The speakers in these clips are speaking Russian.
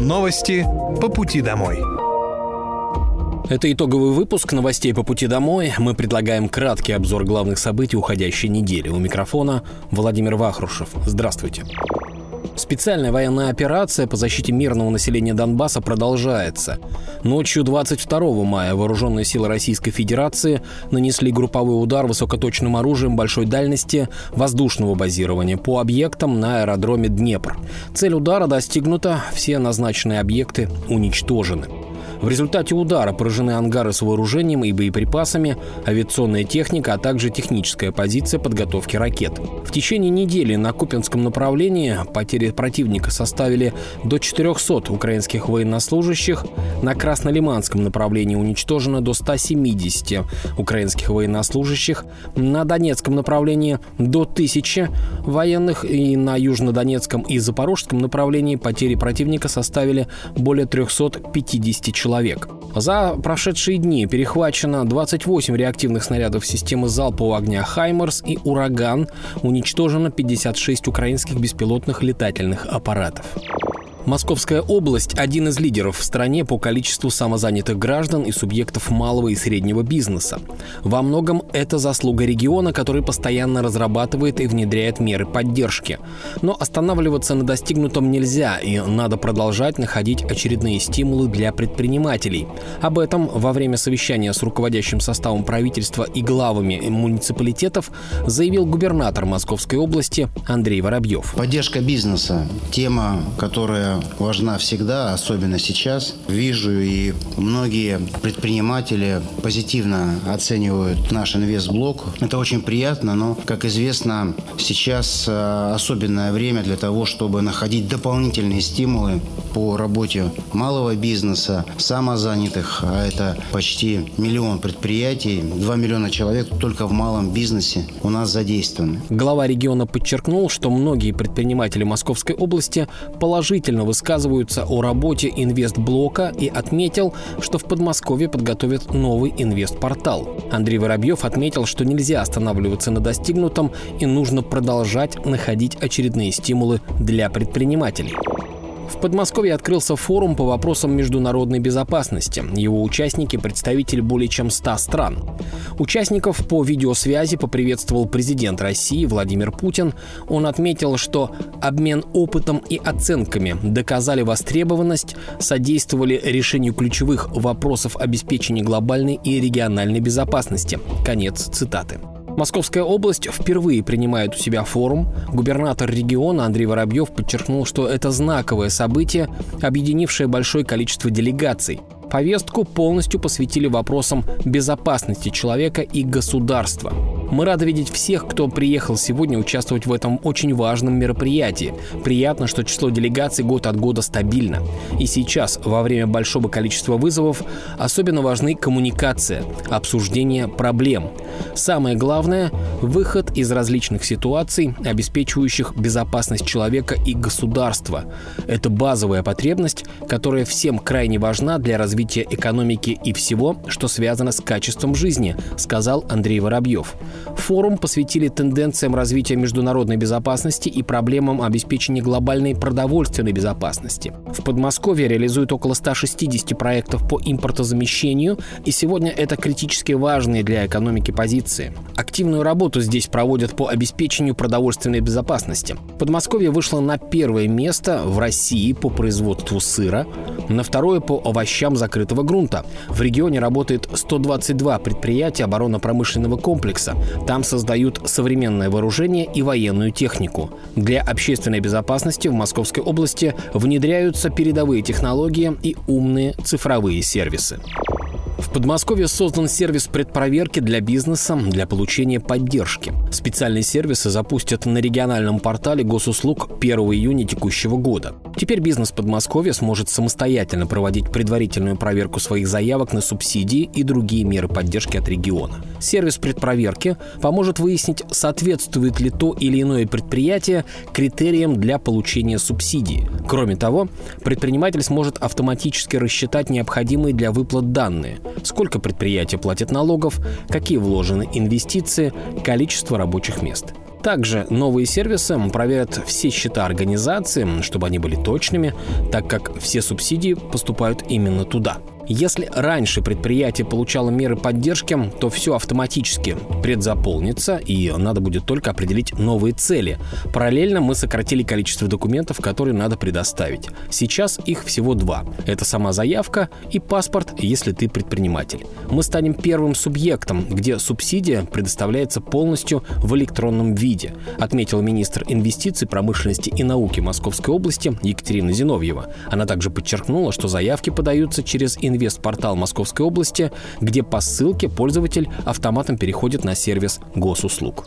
Новости по пути домой. Это итоговый выпуск новостей по пути домой. Мы предлагаем краткий обзор главных событий уходящей недели. У микрофона Владимир Вахрушев. Здравствуйте. Специальная военная операция по защите мирного населения Донбасса продолжается. Ночью 22 мая вооруженные силы Российской Федерации нанесли групповой удар высокоточным оружием большой дальности воздушного базирования по объектам на аэродроме Днепр. Цель удара достигнута, все назначенные объекты уничтожены. В результате удара поражены ангары с вооружением и боеприпасами, авиационная техника, а также техническая позиция подготовки ракет. В течение недели на Купинском направлении потери противника составили до 400 украинских военнослужащих, на Краснолиманском направлении уничтожено до 170 украинских военнослужащих, на Донецком направлении до 1000 военных. И на Южнодонецком и Запорожском направлении потери противника составили более 350 человек человек. За прошедшие дни перехвачено 28 реактивных снарядов системы залпового огня «Хаймерс» и «Ураган», уничтожено 56 украинских беспилотных летательных аппаратов. Московская область – один из лидеров в стране по количеству самозанятых граждан и субъектов малого и среднего бизнеса. Во многом это заслуга региона, который постоянно разрабатывает и внедряет меры поддержки. Но останавливаться на достигнутом нельзя, и надо продолжать находить очередные стимулы для предпринимателей. Об этом во время совещания с руководящим составом правительства и главами муниципалитетов заявил губернатор Московской области Андрей Воробьев. Поддержка бизнеса – тема, которая важна всегда, особенно сейчас. Вижу и многие предприниматели позитивно оценивают наш инвестблок. Это очень приятно, но, как известно, сейчас э, особенное время для того, чтобы находить дополнительные стимулы по работе малого бизнеса, самозанятых, а это почти миллион предприятий, 2 миллиона человек только в малом бизнесе у нас задействованы. Глава региона подчеркнул, что многие предприниматели Московской области положительно высказываются о работе инвестблока и отметил, что в Подмосковье подготовят новый инвестпортал. Андрей Воробьев отметил, что нельзя останавливаться на достигнутом и нужно продолжать находить очередные стимулы для предпринимателей. В Подмосковье открылся форум по вопросам международной безопасности. Его участники – представители более чем 100 стран. Участников по видеосвязи поприветствовал президент России Владимир Путин. Он отметил, что обмен опытом и оценками доказали востребованность, содействовали решению ключевых вопросов обеспечения глобальной и региональной безопасности. Конец цитаты. Московская область впервые принимает у себя форум. Губернатор региона Андрей Воробьев подчеркнул, что это знаковое событие, объединившее большое количество делегаций. Повестку полностью посвятили вопросам безопасности человека и государства. Мы рады видеть всех, кто приехал сегодня участвовать в этом очень важном мероприятии. Приятно, что число делегаций год от года стабильно. И сейчас, во время большого количества вызовов, особенно важны коммуникация, обсуждение проблем. Самое главное – выход из различных ситуаций, обеспечивающих безопасность человека и государства. Это базовая потребность, которая всем крайне важна для развития экономики и всего, что связано с качеством жизни, сказал Андрей Воробьев. Форум посвятили тенденциям развития международной безопасности и проблемам обеспечения глобальной продовольственной безопасности. В Подмосковье реализуют около 160 проектов по импортозамещению, и сегодня это критически важные для экономики позиции. Активную работу здесь проводят по обеспечению продовольственной безопасности. Подмосковье вышло на первое место в России по производству сыра, на второе по овощам закрытого грунта. В регионе работает 122 предприятия оборонно-промышленного комплекса. Там создают современное вооружение и военную технику. Для общественной безопасности в Московской области внедряются передовые технологии и умные цифровые сервисы. В Подмосковье создан сервис предпроверки для бизнеса для получения поддержки. Специальные сервисы запустят на региональном портале госуслуг 1 июня текущего года. Теперь бизнес Подмосковья сможет самостоятельно проводить предварительную проверку своих заявок на субсидии и другие меры поддержки от региона. Сервис предпроверки поможет выяснить, соответствует ли то или иное предприятие критериям для получения субсидии. Кроме того, предприниматель сможет автоматически рассчитать необходимые для выплат данные, сколько предприятие платит налогов, какие вложены инвестиции, количество рабочих мест. Также новые сервисы проверят все счета организации, чтобы они были точными, так как все субсидии поступают именно туда. Если раньше предприятие получало меры поддержки, то все автоматически предзаполнится, и надо будет только определить новые цели. Параллельно мы сократили количество документов, которые надо предоставить. Сейчас их всего два. Это сама заявка и паспорт, если ты предприниматель. Мы станем первым субъектом, где субсидия предоставляется полностью в электронном виде, отметил министр инвестиций, промышленности и науки Московской области Екатерина Зиновьева. Она также подчеркнула, что заявки подаются через инвестиции инвестпортал Московской области, где по ссылке пользователь автоматом переходит на сервис госуслуг.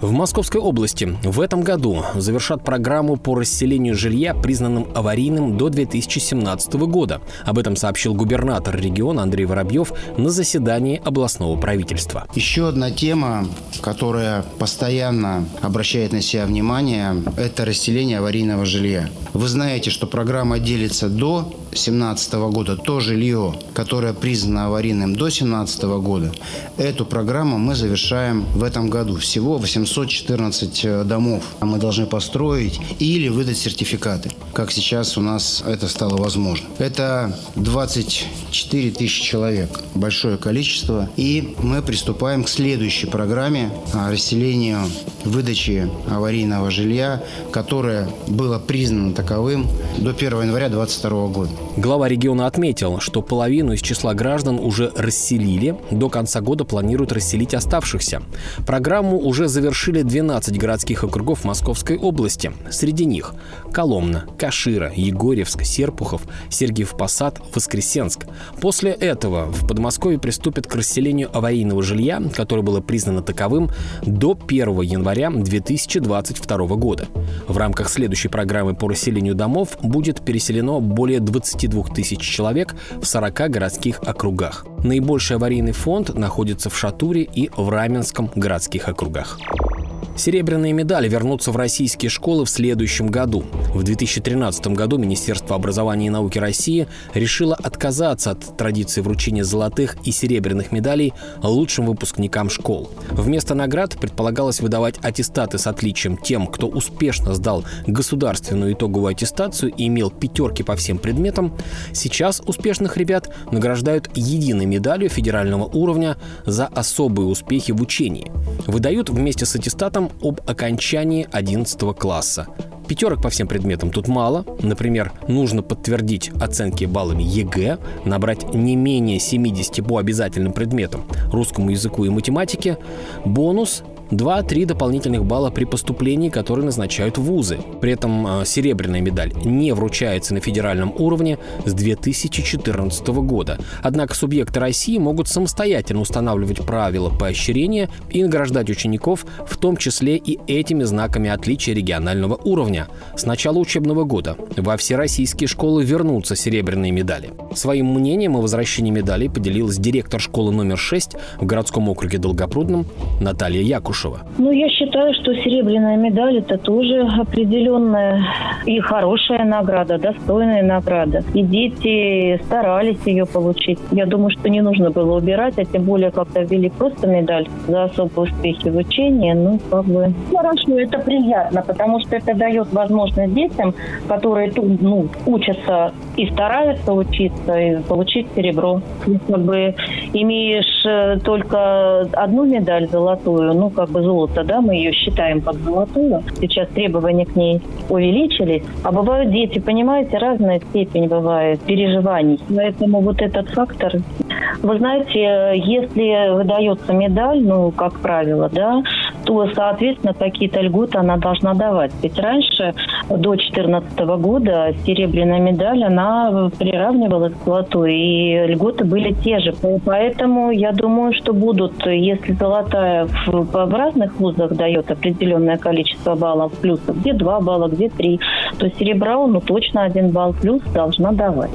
В Московской области в этом году завершат программу по расселению жилья, признанным аварийным до 2017 года. Об этом сообщил губернатор региона Андрей Воробьев на заседании областного правительства. Еще одна тема, которая постоянно обращает на себя внимание, это расселение аварийного жилья. Вы знаете, что программа делится до 2017 года. То жилье, которое признано аварийным до 2017 года, эту программу мы завершаем в этом году. Всего 800 714 э, домов мы должны построить или выдать сертификаты, как сейчас у нас это стало возможно. Это 24 тысячи человек, большое количество. И мы приступаем к следующей программе расселению выдачи аварийного жилья, которое было признано таковым до 1 января 2022 года. Глава региона отметил, что половину из числа граждан уже расселили, до конца года планируют расселить оставшихся. Программу уже завершили завершили 12 городских округов Московской области. Среди них Коломна, Кашира, Егорьевск, Серпухов, Сергиев Посад, Воскресенск. После этого в Подмосковье приступят к расселению аварийного жилья, которое было признано таковым до 1 января 2022 года. В рамках следующей программы по расселению домов будет переселено более 22 тысяч человек в 40 городских округах. Наибольший аварийный фонд находится в Шатуре и в Раменском городских округах. Серебряные медали вернутся в российские школы в следующем году. В 2013 году Министерство образования и науки России решило отказаться от традиции вручения золотых и серебряных медалей лучшим выпускникам школ. Вместо наград предполагалось выдавать аттестаты с отличием тем, кто успешно сдал государственную итоговую аттестацию и имел пятерки по всем предметам. Сейчас успешных ребят награждают единой медалью федерального уровня за особые успехи в учении. Выдают вместе с аттестатом об окончании 11 класса. Пятерок по всем предметам тут мало. Например, нужно подтвердить оценки баллами ЕГЭ, набрать не менее 70 по обязательным предметам – русскому языку и математике. Бонус 2-3 дополнительных балла при поступлении, которые назначают вузы. При этом э, серебряная медаль не вручается на федеральном уровне с 2014 года. Однако субъекты России могут самостоятельно устанавливать правила поощрения и награждать учеников, в том числе и этими знаками отличия регионального уровня. С начала учебного года во все российские школы вернутся серебряные медали. Своим мнением о возвращении медалей поделилась директор школы номер 6 в городском округе Долгопрудном Наталья Якушева. Якушева? Ну, я считаю, что серебряная медаль – это тоже определенная и хорошая награда, достойная награда. И дети старались ее получить. Я думаю, что не нужно было убирать, а тем более как-то ввели просто медаль за особые успехи в учении. Ну, как бы хорошо, это приятно, потому что это дает возможность детям, которые тут, ну, учатся и стараются учиться, и получить серебро. И, как бы имеешь э, только одну медаль золотую, ну, как бы золото, да, мы ее считаем под золотую. Сейчас требования к ней увеличились. А бывают дети, понимаете, разная степень бывает переживаний. Поэтому вот этот фактор вы знаете, если выдается медаль, ну, как правило, да, то, соответственно, какие-то льготы она должна давать. Ведь раньше, до 2014 года, серебряная медаль, она приравнивалась к золотой, и льготы были те же. Поэтому я думаю, что будут, если золотая в, в разных вузах дает определенное количество баллов плюсов, где 2 балла, где 3, то серебро, ну, точно один балл плюс должна давать.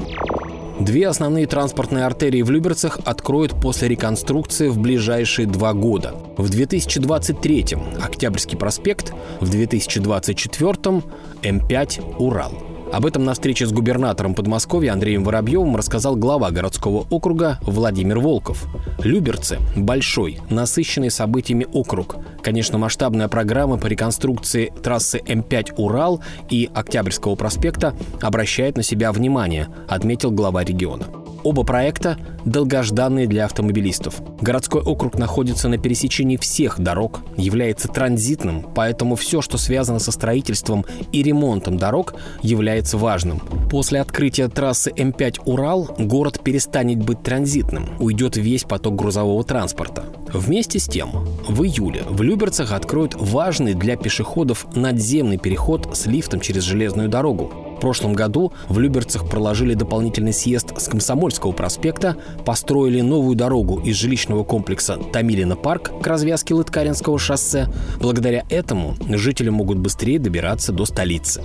Две основные транспортные артерии в Люберцах откроют после реконструкции в ближайшие два года. В 2023-м Октябрьский проспект, в 2024-м М5 Урал. Об этом на встрече с губернатором Подмосковья Андреем Воробьевым рассказал глава городского округа Владимир Волков. Люберцы – большой, насыщенный событиями округ. Конечно, масштабная программа по реконструкции трассы М5 «Урал» и Октябрьского проспекта обращает на себя внимание, отметил глава региона. Оба проекта долгожданные для автомобилистов. Городской округ находится на пересечении всех дорог, является транзитным, поэтому все, что связано со строительством и ремонтом дорог, является важным. После открытия трассы М5 «Урал» город перестанет быть транзитным, уйдет весь поток грузового транспорта. Вместе с тем, в июле в Люберцах откроют важный для пешеходов надземный переход с лифтом через железную дорогу прошлом году в Люберцах проложили дополнительный съезд с Комсомольского проспекта, построили новую дорогу из жилищного комплекса Тамилина парк к развязке Лыткаринского шоссе. Благодаря этому жители могут быстрее добираться до столицы.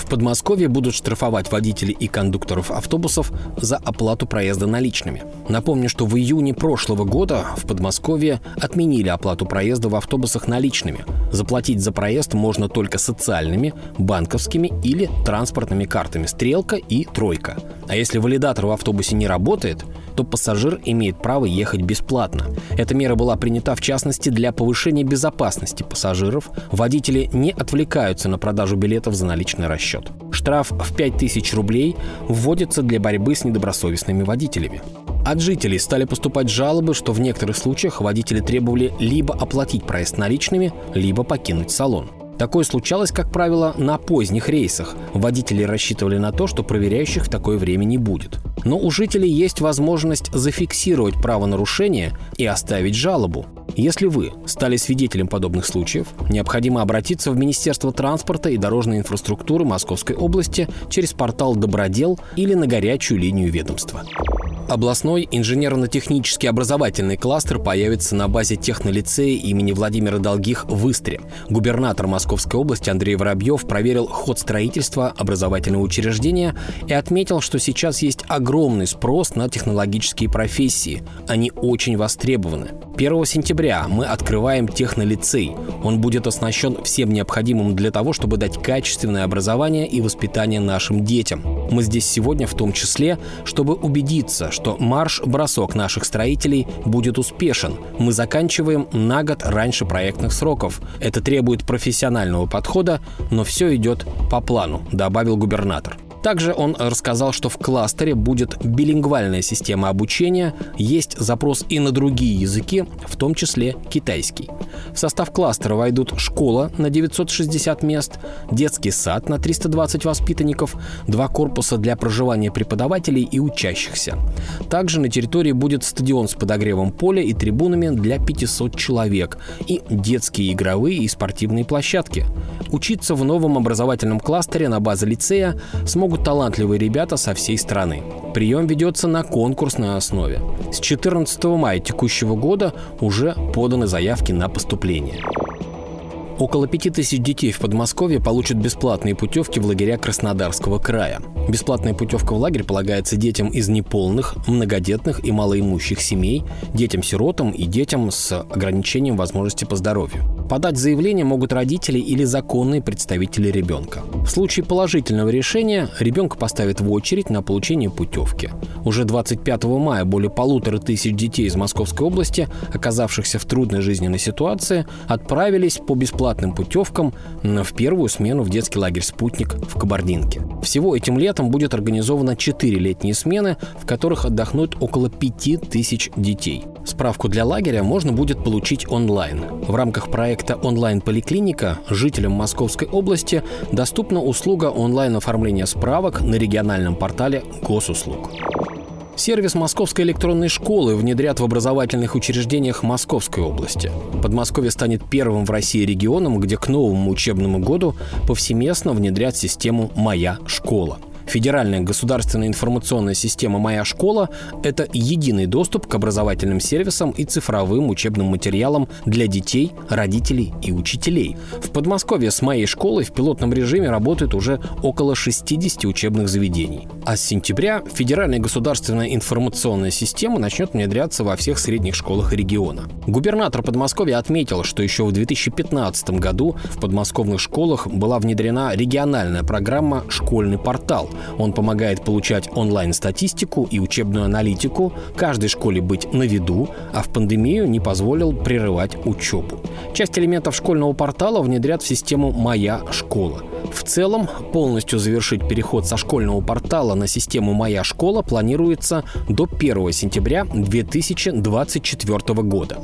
В Подмосковье будут штрафовать водителей и кондукторов автобусов за оплату проезда наличными. Напомню, что в июне прошлого года в Подмосковье отменили оплату проезда в автобусах наличными. Заплатить за проезд можно только социальными, банковскими или транспортными картами «Стрелка» и «Тройка». А если валидатор в автобусе не работает, то пассажир имеет право ехать бесплатно. Эта мера была принята в частности для повышения безопасности пассажиров. Водители не отвлекаются на продажу билетов за наличный расчет. Штраф в 5000 рублей вводится для борьбы с недобросовестными водителями. От жителей стали поступать жалобы, что в некоторых случаях водители требовали либо оплатить проезд наличными, либо покинуть салон. Такое случалось, как правило, на поздних рейсах. Водители рассчитывали на то, что проверяющих в такое время не будет. Но у жителей есть возможность зафиксировать правонарушение и оставить жалобу. Если вы стали свидетелем подобных случаев, необходимо обратиться в Министерство транспорта и дорожной инфраструктуры Московской области через портал «Добродел» или на горячую линию ведомства. Областной инженерно-технический образовательный кластер появится на базе технолицея имени Владимира Долгих в Истре. Губернатор Московской области Андрей Воробьев проверил ход строительства образовательного учреждения и отметил, что сейчас есть огромный спрос на технологические профессии. Они очень востребованы. 1 сентября мы открываем технолицей. Он будет оснащен всем необходимым для того, чтобы дать качественное образование и воспитание нашим детям. Мы здесь сегодня в том числе, чтобы убедиться, что марш-бросок наших строителей будет успешен. Мы заканчиваем на год раньше проектных сроков. Это требует профессионального подхода, но все идет по плану, добавил губернатор. Также он рассказал, что в кластере будет билингвальная система обучения, есть запрос и на другие языки, в том числе китайский. В состав кластера войдут школа на 960 мест, детский сад на 320 воспитанников, два корпуса для проживания преподавателей и учащихся. Также на территории будет стадион с подогревом поля и трибунами для 500 человек и детские игровые и спортивные площадки. Учиться в новом образовательном кластере на базе лицея смогут могут талантливые ребята со всей страны. Прием ведется на конкурсной основе. С 14 мая текущего года уже поданы заявки на поступление. Около 5000 детей в Подмосковье получат бесплатные путевки в лагеря Краснодарского края. Бесплатная путевка в лагерь полагается детям из неполных, многодетных и малоимущих семей, детям-сиротам и детям с ограничением возможности по здоровью. Подать заявление могут родители или законные представители ребенка. В случае положительного решения ребенка поставят в очередь на получение путевки. Уже 25 мая более полутора тысяч детей из Московской области, оказавшихся в трудной жизненной ситуации, отправились по бесплатным путевкам в первую смену в детский лагерь «Спутник» в Кабардинке. Всего этим летом будет организовано 4 летние смены, в которых отдохнут около 5 тысяч детей. Справку для лагеря можно будет получить онлайн. В рамках проекта «Онлайн-поликлиника» жителям Московской области доступна услуга онлайн-оформления справок на региональном портале госуслуг. Сервис Московской электронной школы внедрят в образовательных учреждениях Московской области. Подмосковье станет первым в России регионом, где к новому учебному году повсеместно внедрят систему «Моя школа». Федеральная государственная информационная система «Моя школа» — это единый доступ к образовательным сервисам и цифровым учебным материалам для детей, родителей и учителей. В Подмосковье с «Моей школой» в пилотном режиме работает уже около 60 учебных заведений. А с сентября Федеральная государственная информационная система начнет внедряться во всех средних школах региона. Губернатор Подмосковья отметил, что еще в 2015 году в подмосковных школах была внедрена региональная программа «Школьный портал». Он помогает получать онлайн-статистику и учебную аналитику, каждой школе быть на виду, а в пандемию не позволил прерывать учебу. Часть элементов школьного портала внедрят в систему «Моя школа». В целом, полностью завершить переход со школьного портала на систему «Моя школа» планируется до 1 сентября 2024 года.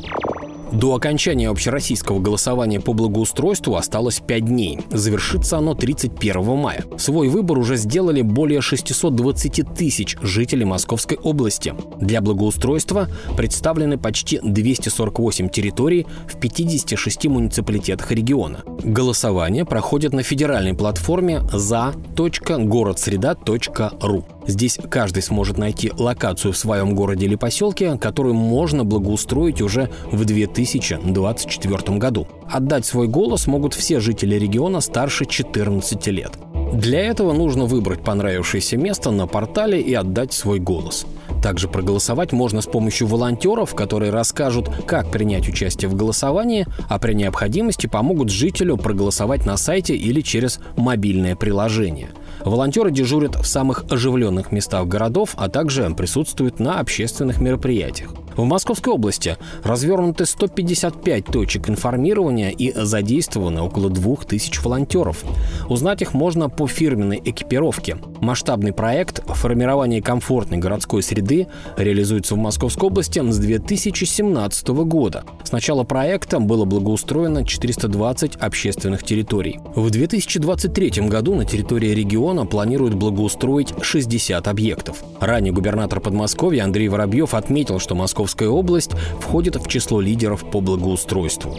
До окончания общероссийского голосования по благоустройству осталось 5 дней. Завершится оно 31 мая. Свой выбор уже сделали более 620 тысяч жителей Московской области. Для благоустройства представлены почти 248 территорий в 56 муниципалитетах региона. Голосование проходит на федеральной платформе за.городсреда.ру. Здесь каждый сможет найти локацию в своем городе или поселке, которую можно благоустроить уже в 2024 году. Отдать свой голос могут все жители региона старше 14 лет. Для этого нужно выбрать понравившееся место на портале и отдать свой голос. Также проголосовать можно с помощью волонтеров, которые расскажут, как принять участие в голосовании, а при необходимости помогут жителю проголосовать на сайте или через мобильное приложение. Волонтеры дежурят в самых оживленных местах городов, а также присутствуют на общественных мероприятиях. В Московской области развернуты 155 точек информирования и задействовано около 2000 волонтеров. Узнать их можно по фирменной экипировке. Масштабный проект формирования комфортной городской среды реализуется в Московской области с 2017 года. С начала проекта было благоустроено 420 общественных территорий. В 2023 году на территории региона планируют благоустроить 60 объектов. Ранее губернатор Подмосковья Андрей Воробьев отметил, что Московская Московская область входит в число лидеров по благоустройству.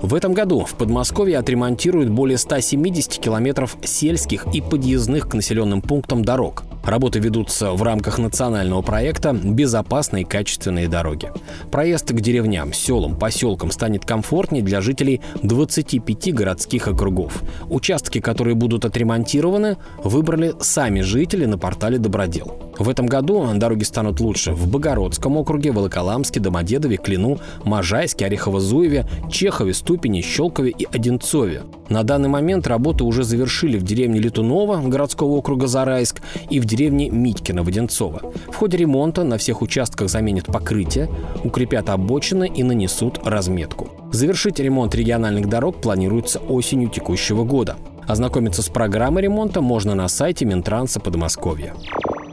В этом году в Подмосковье отремонтируют более 170 километров сельских и подъездных к населенным пунктам дорог. Работы ведутся в рамках национального проекта «Безопасные качественные дороги». Проезд к деревням, селам, поселкам станет комфортнее для жителей 25 городских округов. Участки, которые будут отремонтированы, выбрали сами жители на портале «Добродел». В этом году дороги станут лучше в Богородском округе, Волоколамске, Домодедове, Клину, Можайске, Орехово-Зуеве, Чехове, Ступине, Щелкове и Одинцове. На данный момент работы уже завершили в деревне Летунова городского округа Зарайск и в деревне Митькино Воденцова. В ходе ремонта на всех участках заменят покрытие, укрепят обочины и нанесут разметку. Завершить ремонт региональных дорог планируется осенью текущего года. Ознакомиться с программой ремонта можно на сайте Минтранса Подмосковья.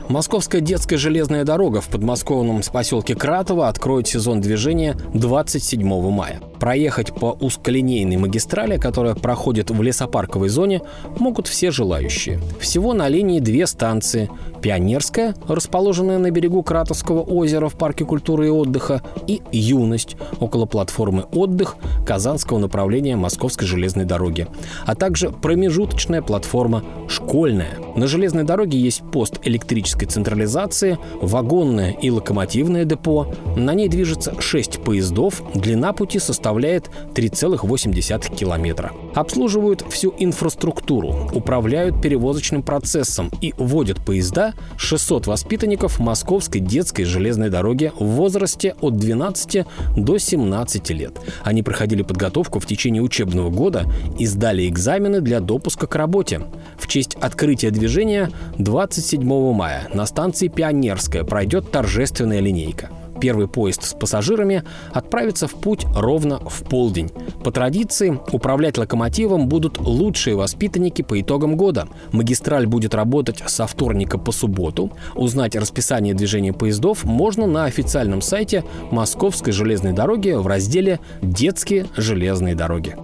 Московская детская железная дорога в подмосковном поселке Кратово откроет сезон движения 27 мая. Проехать по узколинейной магистрали, которая проходит в лесопарковой зоне, могут все желающие. Всего на линии две станции – Пионерская, расположенная на берегу Кратовского озера в парке культуры и отдыха, и Юность, около платформы «Отдых» Казанского направления Московской железной дороги, а также промежуточная платформа «Школьная». На железной дороге есть пост электрической централизации, вагонное и локомотивное депо. На ней движется 6 поездов, длина пути составляет составляет 3,8 километра. Обслуживают всю инфраструктуру, управляют перевозочным процессом и водят поезда 600 воспитанников Московской детской железной дороги в возрасте от 12 до 17 лет. Они проходили подготовку в течение учебного года и сдали экзамены для допуска к работе. В честь открытия движения 27 мая на станции Пионерская пройдет торжественная линейка. Первый поезд с пассажирами отправится в путь ровно в полдень. По традиции, управлять локомотивом будут лучшие воспитанники по итогам года. Магистраль будет работать со вторника по субботу. Узнать расписание движения поездов можно на официальном сайте Московской железной дороги в разделе «Детские железные дороги».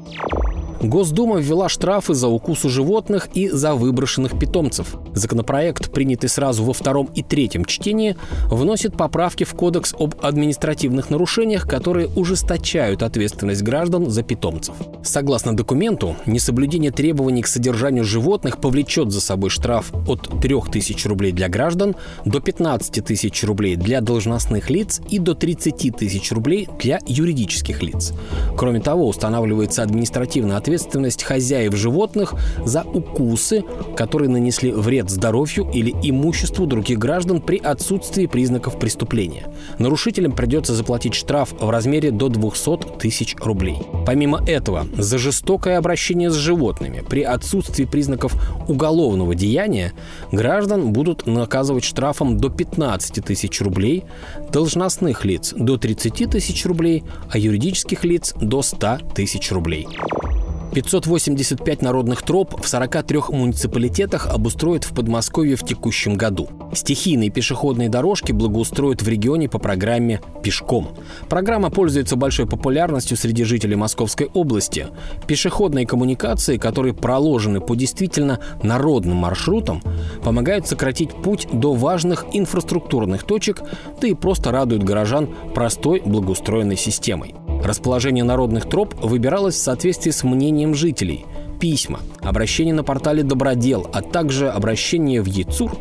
Госдума ввела штрафы за укусы животных и за выброшенных питомцев. Законопроект, принятый сразу во втором и третьем чтении, вносит поправки в Кодекс об административных нарушениях, которые ужесточают ответственность граждан за питомцев. Согласно документу, несоблюдение требований к содержанию животных повлечет за собой штраф от 3000 рублей для граждан до 15 тысяч рублей для должностных лиц и до 30 тысяч рублей для юридических лиц. Кроме того, устанавливается административная ответственность хозяев животных за укусы, которые нанесли вред здоровью или имуществу других граждан при отсутствии признаков преступления. Нарушителям придется заплатить штраф в размере до 200 тысяч рублей. Помимо этого, за жестокое обращение с животными при отсутствии признаков уголовного деяния граждан будут наказывать штрафом до 15 тысяч рублей, должностных лиц до 30 тысяч рублей, а юридических лиц до 100 тысяч рублей. 585 народных троп в 43 муниципалитетах обустроят в Подмосковье в текущем году. Стихийные пешеходные дорожки благоустроят в регионе по программе «Пешком». Программа пользуется большой популярностью среди жителей Московской области. Пешеходные коммуникации, которые проложены по действительно народным маршрутам, помогают сократить путь до важных инфраструктурных точек, да и просто радуют горожан простой благоустроенной системой. Расположение народных троп выбиралось в соответствии с мнением жителей. Письма, обращения на портале «Добродел», а также обращения в ЕЦУР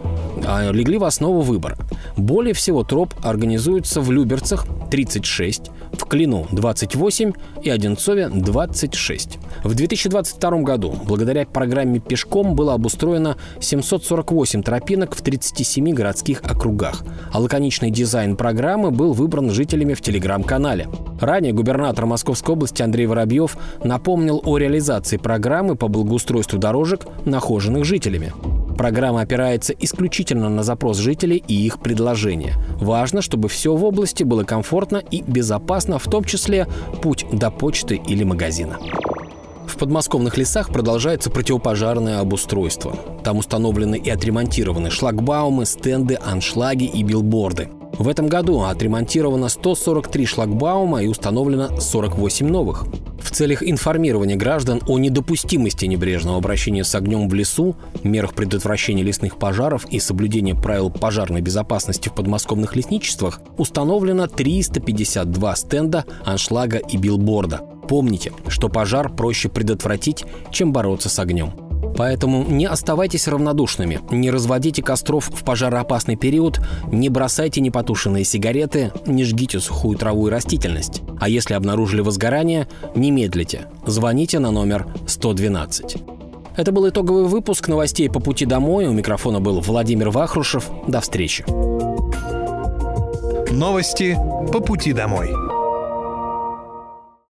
а, легли в основу выбора. Более всего троп организуются в Люберцах 36, в Клину 28 и Одинцове 26. В 2022 году благодаря программе «Пешком» было обустроено 748 тропинок в 37 городских округах, а лаконичный дизайн программы был выбран жителями в телеграм-канале. Ранее губернатор Московской области Андрей Воробьев напомнил о реализации программы по благоустройству дорожек, нахоженных жителями. Программа опирается исключительно на запрос жителей и их предложения. Важно, чтобы все в области было комфортно и безопасно, в том числе путь до почты или магазина. В подмосковных лесах продолжается противопожарное обустройство. Там установлены и отремонтированы шлагбаумы, стенды, аншлаги и билборды. В этом году отремонтировано 143 шлагбаума и установлено 48 новых. В целях информирования граждан о недопустимости небрежного обращения с огнем в лесу, мерах предотвращения лесных пожаров и соблюдения правил пожарной безопасности в подмосковных лесничествах установлено 352 стенда, аншлага и билборда. Помните, что пожар проще предотвратить, чем бороться с огнем. Поэтому не оставайтесь равнодушными, не разводите костров в пожароопасный период, не бросайте непотушенные сигареты, не жгите сухую траву и растительность. А если обнаружили возгорание, не медлите. Звоните на номер 112. Это был итоговый выпуск новостей по пути домой. У микрофона был Владимир Вахрушев. До встречи. Новости по пути домой.